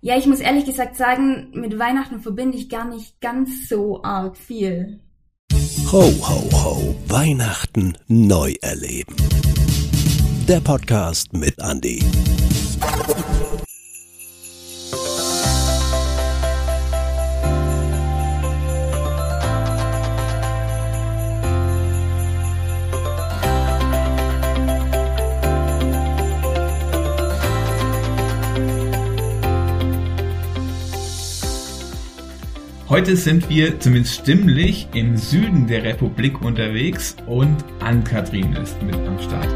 Ja, ich muss ehrlich gesagt sagen, mit Weihnachten verbinde ich gar nicht ganz so arg viel. Ho, ho, ho, Weihnachten neu erleben. Der Podcast mit Andy. Heute sind wir zumindest stimmlich im Süden der Republik unterwegs und Ann-Kathrin ist mit am Start.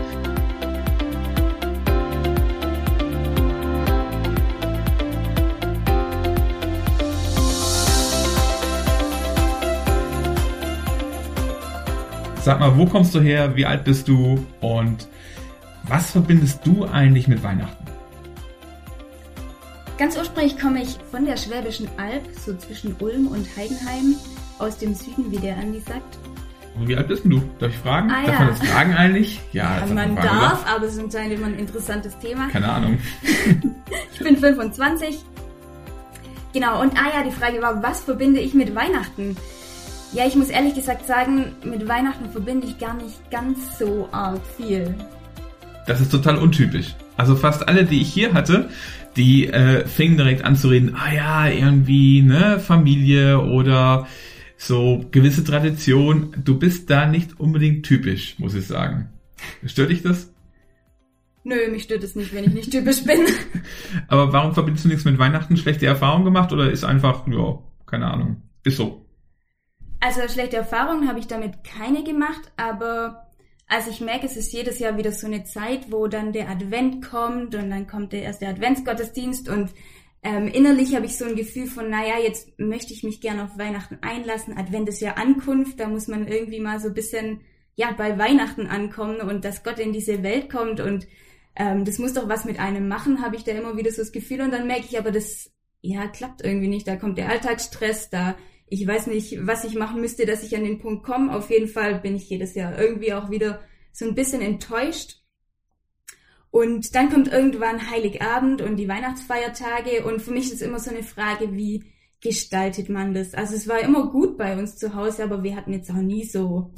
Sag mal, wo kommst du her? Wie alt bist du? Und was verbindest du eigentlich mit Weihnachten? Ganz ursprünglich komme ich von der Schwäbischen Alb, so zwischen Ulm und Heidenheim, aus dem Süden, wie der Andi sagt. Und wie alt bist du? Darf ich fragen? Ah, Darf ja. man das fragen eigentlich? Ja, das man fragen, darf, oder? aber es ist anscheinend immer ein interessantes Thema. Keine Ahnung. Ich bin 25. Genau, und ah ja, die Frage war, was verbinde ich mit Weihnachten? Ja, ich muss ehrlich gesagt sagen, mit Weihnachten verbinde ich gar nicht ganz so arg viel. Das ist total untypisch. Also fast alle, die ich hier hatte, die äh, fingen direkt an zu reden, ah ja, irgendwie, ne, Familie oder so gewisse Tradition. Du bist da nicht unbedingt typisch, muss ich sagen. Stört dich das? Nö, mich stört es nicht, wenn ich nicht typisch bin. Aber warum verbindest du nichts mit Weihnachten? Schlechte Erfahrungen gemacht oder ist einfach, ja, keine Ahnung. Ist so. Also schlechte Erfahrungen habe ich damit keine gemacht, aber also ich merke, es ist jedes Jahr wieder so eine Zeit, wo dann der Advent kommt und dann kommt der erste Adventsgottesdienst und ähm, innerlich habe ich so ein Gefühl von, naja, jetzt möchte ich mich gerne auf Weihnachten einlassen. Advent ist ja Ankunft, da muss man irgendwie mal so ein bisschen, ja, bei Weihnachten ankommen und dass Gott in diese Welt kommt und ähm, das muss doch was mit einem machen, habe ich da immer wieder so das Gefühl und dann merke ich aber, das, ja, klappt irgendwie nicht. Da kommt der Alltagsstress, da ich weiß nicht, was ich machen müsste, dass ich an den Punkt komme. Auf jeden Fall bin ich jedes Jahr irgendwie auch wieder so ein bisschen enttäuscht. Und dann kommt irgendwann Heiligabend und die Weihnachtsfeiertage und für mich ist immer so eine Frage, wie gestaltet man das? Also es war immer gut bei uns zu Hause, aber wir hatten jetzt auch nie so,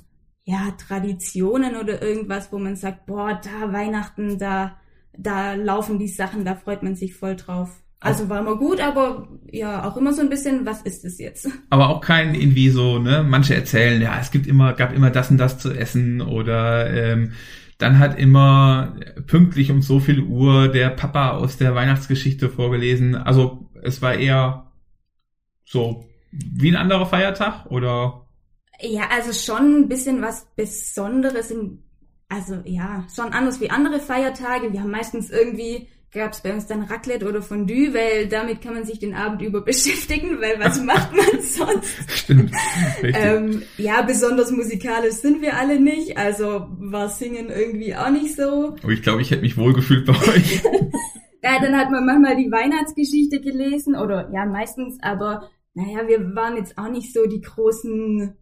ja, Traditionen oder irgendwas, wo man sagt, boah, da Weihnachten, da, da laufen die Sachen, da freut man sich voll drauf. Also war immer gut, aber ja, auch immer so ein bisschen, was ist es jetzt? Aber auch kein irgendwie so, ne, manche erzählen, ja, es gibt immer, gab immer das und das zu essen oder ähm, dann hat immer pünktlich um so viel Uhr der Papa aus der Weihnachtsgeschichte vorgelesen. Also es war eher so wie ein anderer Feiertag oder Ja, also schon ein bisschen was Besonderes in, also ja, schon anders wie andere Feiertage. Wir haben meistens irgendwie, gab es bei uns dann Raclette oder Fondue, weil damit kann man sich den Abend über beschäftigen, weil was macht man sonst? stimmt. Ähm, ja, besonders musikalisch sind wir alle nicht, also war Singen irgendwie auch nicht so. Aber ich glaube, ich hätte mich wohlgefühlt bei euch. Ja, dann hat man manchmal die Weihnachtsgeschichte gelesen oder ja, meistens, aber naja, wir waren jetzt auch nicht so die großen,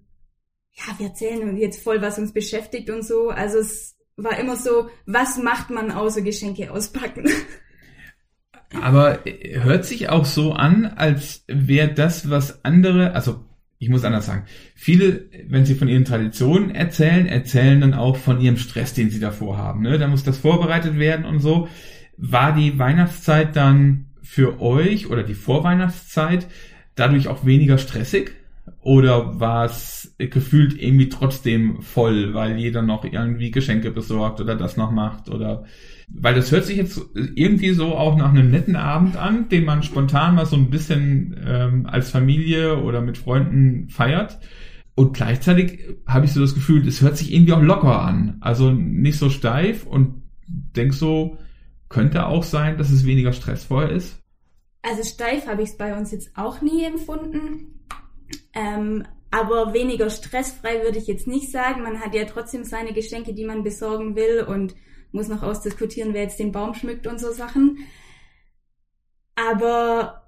ja, wir erzählen jetzt voll, was uns beschäftigt und so. Also es war immer so, was macht man außer Geschenke auspacken? Aber äh, hört sich auch so an, als wäre das, was andere, also ich muss anders sagen, viele, wenn sie von ihren Traditionen erzählen, erzählen dann auch von ihrem Stress, den sie davor haben. Ne? Da muss das vorbereitet werden und so. War die Weihnachtszeit dann für euch oder die Vorweihnachtszeit dadurch auch weniger stressig? Oder war es gefühlt irgendwie trotzdem voll, weil jeder noch irgendwie Geschenke besorgt oder das noch macht? Oder weil das hört sich jetzt irgendwie so auch nach einem netten Abend an, den man spontan mal so ein bisschen ähm, als Familie oder mit Freunden feiert. Und gleichzeitig habe ich so das Gefühl, es hört sich irgendwie auch locker an. Also nicht so steif und denk so, könnte auch sein, dass es weniger stressvoll ist. Also steif habe ich es bei uns jetzt auch nie empfunden. Ähm, aber weniger stressfrei würde ich jetzt nicht sagen. Man hat ja trotzdem seine Geschenke, die man besorgen will und muss noch ausdiskutieren, wer jetzt den Baum schmückt und so Sachen. Aber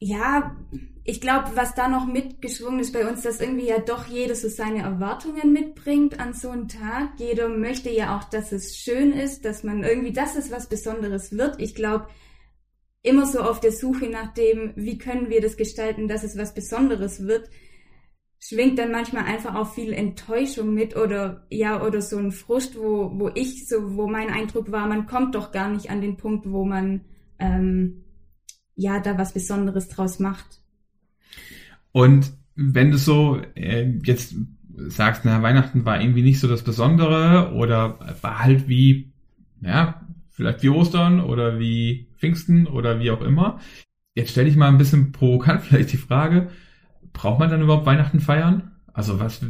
ja, ich glaube, was da noch mitgeschwungen ist bei uns, dass irgendwie ja doch jeder so seine Erwartungen mitbringt an so einen Tag. Jeder möchte ja auch, dass es schön ist, dass man irgendwie, dass es was Besonderes wird. Ich glaube, immer so auf der Suche nach dem, wie können wir das gestalten, dass es was Besonderes wird, schwingt dann manchmal einfach auch viel Enttäuschung mit oder ja oder so ein Frust, wo wo ich so wo mein Eindruck war, man kommt doch gar nicht an den Punkt, wo man ähm, ja da was Besonderes draus macht. Und wenn du so äh, jetzt sagst, na Weihnachten war irgendwie nicht so das Besondere oder war halt wie ja vielleicht wie Ostern oder wie Pfingsten oder wie auch immer. Jetzt stelle ich mal ein bisschen provokant vielleicht die Frage, braucht man dann überhaupt Weihnachten feiern? Also was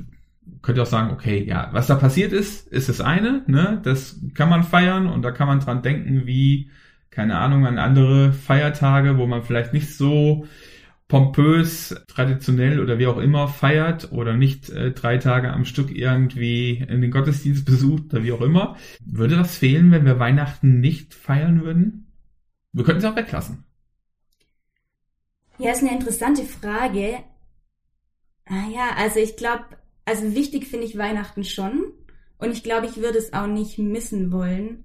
könnt ihr auch sagen, okay, ja, was da passiert ist, ist das eine, ne? Das kann man feiern und da kann man dran denken, wie, keine Ahnung, an andere Feiertage, wo man vielleicht nicht so pompös, traditionell oder wie auch immer feiert oder nicht äh, drei Tage am Stück irgendwie in den Gottesdienst besucht oder wie auch immer. Würde das fehlen, wenn wir Weihnachten nicht feiern würden? Wir könnten es auch weglassen. Ja, ist eine interessante Frage. Ah ja, also ich glaube, also wichtig finde ich Weihnachten schon. Und ich glaube, ich würde es auch nicht missen wollen.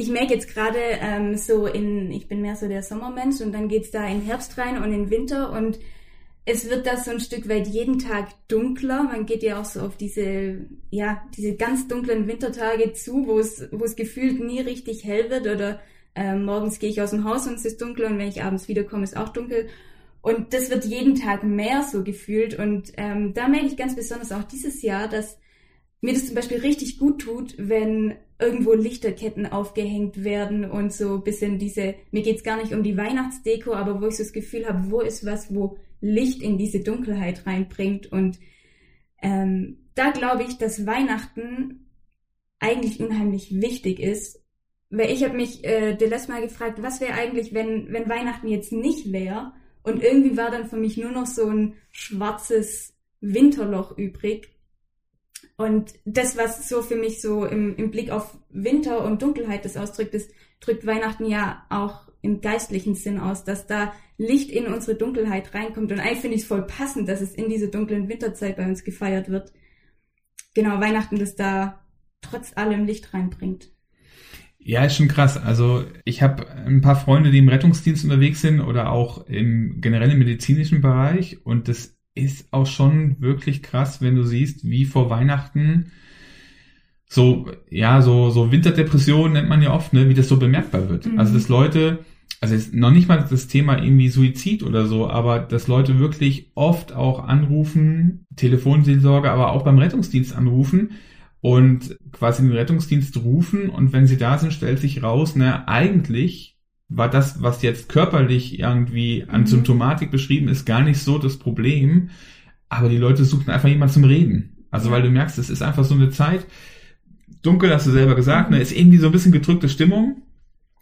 Ich merke jetzt gerade ähm, so in, ich bin mehr so der Sommermensch und dann geht's da in Herbst rein und in Winter und es wird da so ein Stück weit jeden Tag dunkler. Man geht ja auch so auf diese, ja, diese ganz dunklen Wintertage zu, wo es, wo es gefühlt nie richtig hell wird oder äh, morgens gehe ich aus dem Haus und es ist dunkel und wenn ich abends wiederkomme, ist auch dunkel. Und das wird jeden Tag mehr so gefühlt. Und ähm, da merke ich ganz besonders auch dieses Jahr, dass mir das zum Beispiel richtig gut tut, wenn irgendwo Lichterketten aufgehängt werden und so bisschen diese, mir geht's gar nicht um die Weihnachtsdeko, aber wo ich so das Gefühl habe, wo ist was, wo Licht in diese Dunkelheit reinbringt. Und ähm, da glaube ich, dass Weihnachten eigentlich unheimlich wichtig ist. Weil ich habe mich äh, der letzte Mal gefragt, was wäre eigentlich, wenn, wenn Weihnachten jetzt nicht wäre und irgendwie war dann für mich nur noch so ein schwarzes Winterloch übrig. Und das, was so für mich so im, im Blick auf Winter und Dunkelheit das ausdrückt, das drückt Weihnachten ja auch im geistlichen Sinn aus, dass da Licht in unsere Dunkelheit reinkommt. Und eigentlich finde ich es voll passend, dass es in diese dunklen Winterzeit bei uns gefeiert wird. Genau, Weihnachten das da trotz allem Licht reinbringt. Ja, ist schon krass. Also ich habe ein paar Freunde, die im Rettungsdienst unterwegs sind oder auch im generellen medizinischen Bereich und das ist auch schon wirklich krass, wenn du siehst, wie vor Weihnachten so, ja, so, so Winterdepression nennt man ja oft, ne, wie das so bemerkbar wird. Mhm. Also, dass Leute, also ist noch nicht mal das Thema irgendwie Suizid oder so, aber dass Leute wirklich oft auch anrufen, Telefonseelsorge, aber auch beim Rettungsdienst anrufen, und quasi den Rettungsdienst rufen und wenn sie da sind, stellt sich raus, ne, eigentlich war das, was jetzt körperlich irgendwie an mhm. Symptomatik beschrieben ist, gar nicht so das Problem, aber die Leute suchen einfach jemanden zum Reden. Also ja. weil du merkst, es ist einfach so eine Zeit, dunkel hast du selber gesagt, mhm. ne, ist irgendwie so ein bisschen gedrückte Stimmung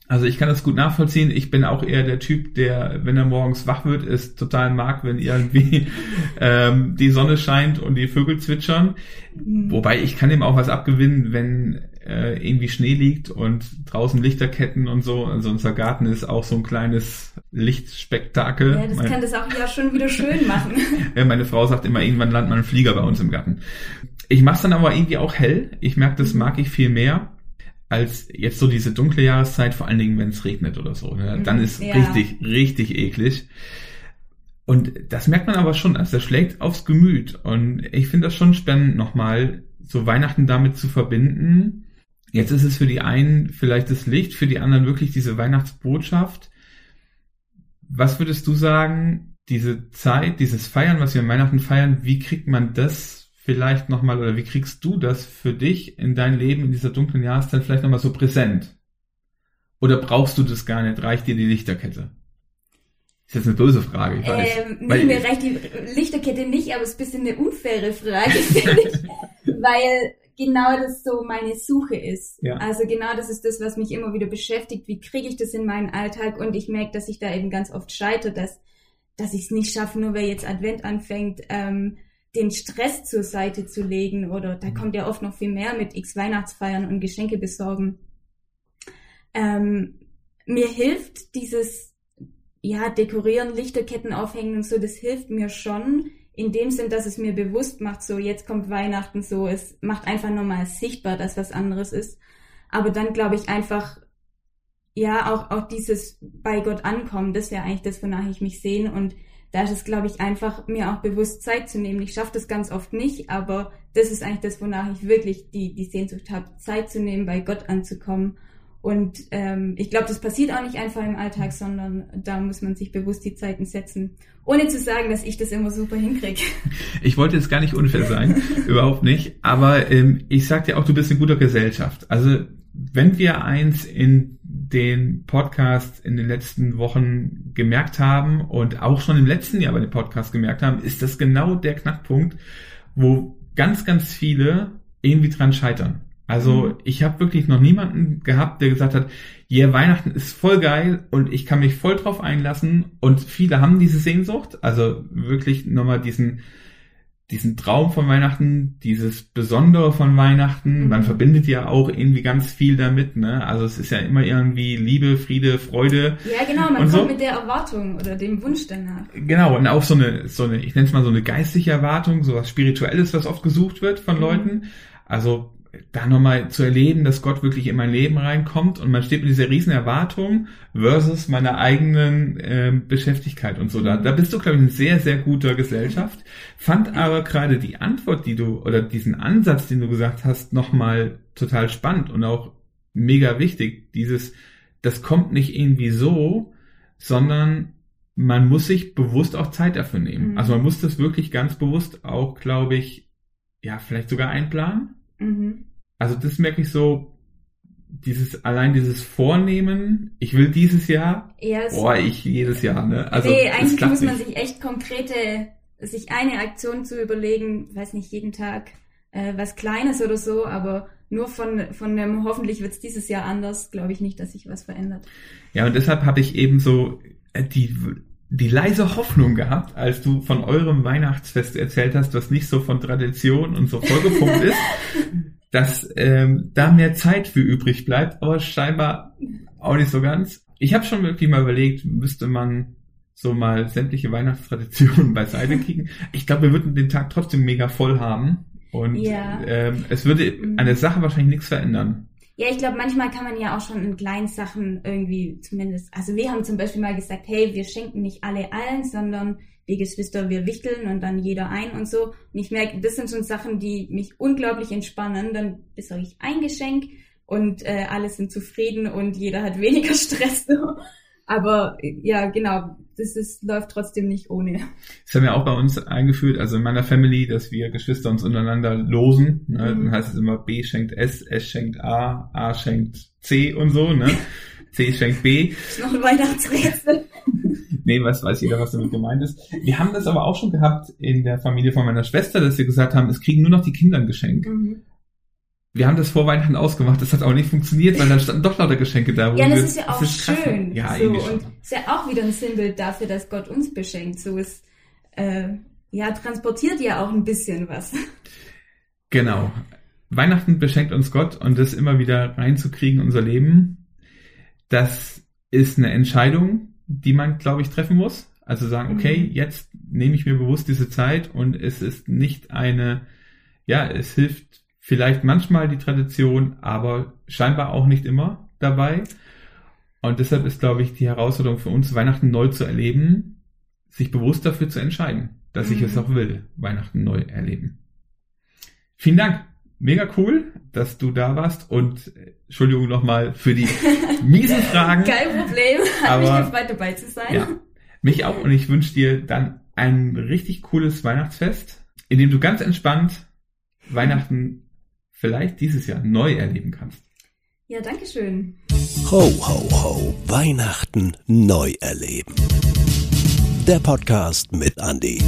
also ich kann das gut nachvollziehen. Ich bin auch eher der Typ, der, wenn er morgens wach wird, es total mag, wenn irgendwie ähm, die Sonne scheint und die Vögel zwitschern. Mhm. Wobei ich kann ihm auch was abgewinnen, wenn äh, irgendwie Schnee liegt und draußen Lichterketten und so. Also unser Garten ist auch so ein kleines Lichtspektakel. Ja, das mein, kann das auch ja schon wieder schön machen. ja, meine Frau sagt immer, irgendwann landet man ein Flieger bei uns im Garten. Ich mache dann aber irgendwie auch hell. Ich merke, das mag ich viel mehr als jetzt so diese dunkle Jahreszeit, vor allen Dingen, wenn es regnet oder so. Ne? Dann mhm. ist ja. richtig, richtig eklig. Und das merkt man aber schon, also das schlägt aufs Gemüt. Und ich finde das schon spannend, nochmal so Weihnachten damit zu verbinden. Jetzt ist es für die einen vielleicht das Licht, für die anderen wirklich diese Weihnachtsbotschaft. Was würdest du sagen, diese Zeit, dieses Feiern, was wir an Weihnachten feiern, wie kriegt man das vielleicht nochmal, oder wie kriegst du das für dich in dein Leben in dieser dunklen Jahreszeit vielleicht nochmal so präsent? Oder brauchst du das gar nicht? Reicht dir die Lichterkette? Ist jetzt eine böse Frage, ich weiß. Ähm, nee, mir reicht die Lichterkette nicht, aber es ist ein bisschen eine unfaire Frage, finde ich. weil genau das so meine Suche ist. Ja. Also genau das ist das, was mich immer wieder beschäftigt. Wie kriege ich das in meinen Alltag? Und ich merke, dass ich da eben ganz oft scheitere, dass, dass ich es nicht schaffe, nur weil jetzt Advent anfängt, ähm, den Stress zur Seite zu legen oder da kommt ja oft noch viel mehr mit x Weihnachtsfeiern und Geschenke besorgen. Ähm, mir hilft dieses, ja, dekorieren, Lichterketten aufhängen und so, das hilft mir schon in dem Sinn, dass es mir bewusst macht, so jetzt kommt Weihnachten, so es macht einfach nochmal sichtbar, dass was anderes ist. Aber dann glaube ich einfach, ja, auch, auch dieses bei Gott ankommen, das wäre eigentlich das, wonach ich mich sehne. Und da ist es, glaube ich, einfach mir auch bewusst Zeit zu nehmen. Ich schaffe das ganz oft nicht, aber das ist eigentlich das, wonach ich wirklich die, die Sehnsucht habe, Zeit zu nehmen, bei Gott anzukommen. Und ähm, ich glaube, das passiert auch nicht einfach im Alltag, sondern da muss man sich bewusst die Zeiten setzen. Ohne zu sagen, dass ich das immer super hinkriege. Ich wollte jetzt gar nicht unfair sein, überhaupt nicht. Aber ähm, ich sag dir auch, du bist in guter Gesellschaft. Also wenn wir eins in den Podcast in den letzten Wochen gemerkt haben und auch schon im letzten Jahr bei dem Podcast gemerkt haben, ist das genau der Knackpunkt, wo ganz, ganz viele irgendwie dran scheitern. Also mhm. ich habe wirklich noch niemanden gehabt, der gesagt hat, ja, yeah, Weihnachten ist voll geil und ich kann mich voll drauf einlassen und viele haben diese Sehnsucht, also wirklich nochmal diesen diesen Traum von Weihnachten, dieses Besondere von Weihnachten, mhm. man verbindet ja auch irgendwie ganz viel damit, ne? Also es ist ja immer irgendwie Liebe, Friede, Freude. Ja, genau, man kommt so. mit der Erwartung oder dem Wunsch danach. Genau, und auch so eine, so eine, ich nenne es mal so eine geistliche Erwartung, so was Spirituelles, was oft gesucht wird von mhm. Leuten. Also da nochmal zu erleben, dass Gott wirklich in mein Leben reinkommt und man steht mit dieser riesen Erwartung versus meiner eigenen äh, Beschäftigkeit und so. Da, da bist du, glaube ich, in sehr, sehr guter Gesellschaft. Fand aber gerade die Antwort, die du oder diesen Ansatz, den du gesagt hast, nochmal total spannend und auch mega wichtig. Dieses, das kommt nicht irgendwie so, sondern man muss sich bewusst auch Zeit dafür nehmen. Mhm. Also man muss das wirklich ganz bewusst auch, glaube ich, ja, vielleicht sogar einplanen Mhm. Also das merke ich so, dieses, allein dieses Vornehmen, ich will dieses Jahr, yes. boah, ich jedes Jahr, ne? Also, nee, eigentlich muss man sich echt konkrete, sich eine Aktion zu überlegen, weiß nicht, jeden Tag äh, was Kleines oder so, aber nur von, von dem hoffentlich wird es dieses Jahr anders, glaube ich nicht, dass sich was verändert. Ja, und deshalb habe ich eben so äh, die die leise Hoffnung gehabt, als du von eurem Weihnachtsfest erzählt hast, was nicht so von Tradition und so vollgepumpt ist, dass ähm, da mehr Zeit für übrig bleibt, aber scheinbar auch nicht so ganz. Ich habe schon wirklich mal überlegt, müsste man so mal sämtliche Weihnachtstraditionen beiseite kriegen. Ich glaube, wir würden den Tag trotzdem mega voll haben und ja. ähm, es würde an der Sache wahrscheinlich nichts verändern. Ja, ich glaube, manchmal kann man ja auch schon in kleinen Sachen irgendwie zumindest, also wir haben zum Beispiel mal gesagt, hey, wir schenken nicht alle allen, sondern wir Geschwister, wir wichteln und dann jeder ein und so. Und ich merke, das sind schon Sachen, die mich unglaublich entspannen. Dann besorge ich ein Geschenk und äh, alle sind zufrieden und jeder hat weniger Stress. Aber ja, genau, das ist, läuft trotzdem nicht ohne. Das haben wir auch bei uns eingeführt, also in meiner Family, dass wir Geschwister uns untereinander losen. Ne? Mhm. Dann heißt es immer B schenkt S, S schenkt A, A schenkt C und so, ne? C schenkt B. Das ist noch ein Weihnachtsrätsel. nee, was weiß jeder, was damit gemeint ist. Wir haben das aber auch schon gehabt in der Familie von meiner Schwester, dass wir gesagt haben, es kriegen nur noch die Kinder ein Geschenk. Mhm wir haben das vor Weihnachten ausgemacht, das hat auch nicht funktioniert, weil dann standen doch lauter Geschenke da. Ja, das wir, ist ja auch ist schön. Ja, so, und ist ja auch wieder ein Sinnbild dafür, dass Gott uns beschenkt. So ist, äh, ja, transportiert ja auch ein bisschen was. Genau. Weihnachten beschenkt uns Gott und das immer wieder reinzukriegen in unser Leben, das ist eine Entscheidung, die man, glaube ich, treffen muss. Also sagen, okay, mhm. jetzt nehme ich mir bewusst diese Zeit und es ist nicht eine, ja, es hilft vielleicht manchmal die Tradition, aber scheinbar auch nicht immer dabei. Und deshalb ist, glaube ich, die Herausforderung für uns, Weihnachten neu zu erleben, sich bewusst dafür zu entscheiden, dass mhm. ich es auch will, Weihnachten neu erleben. Vielen Dank. Mega cool, dass du da warst und Entschuldigung nochmal für die miesen Fragen. Kein Problem, hat mich gefreut dabei zu sein. Ja, mich auch und ich wünsche dir dann ein richtig cooles Weihnachtsfest, in dem du ganz entspannt Weihnachten vielleicht dieses Jahr neu erleben kannst. Ja, danke schön. Ho, ho, ho. Weihnachten neu erleben. Der Podcast mit Andy.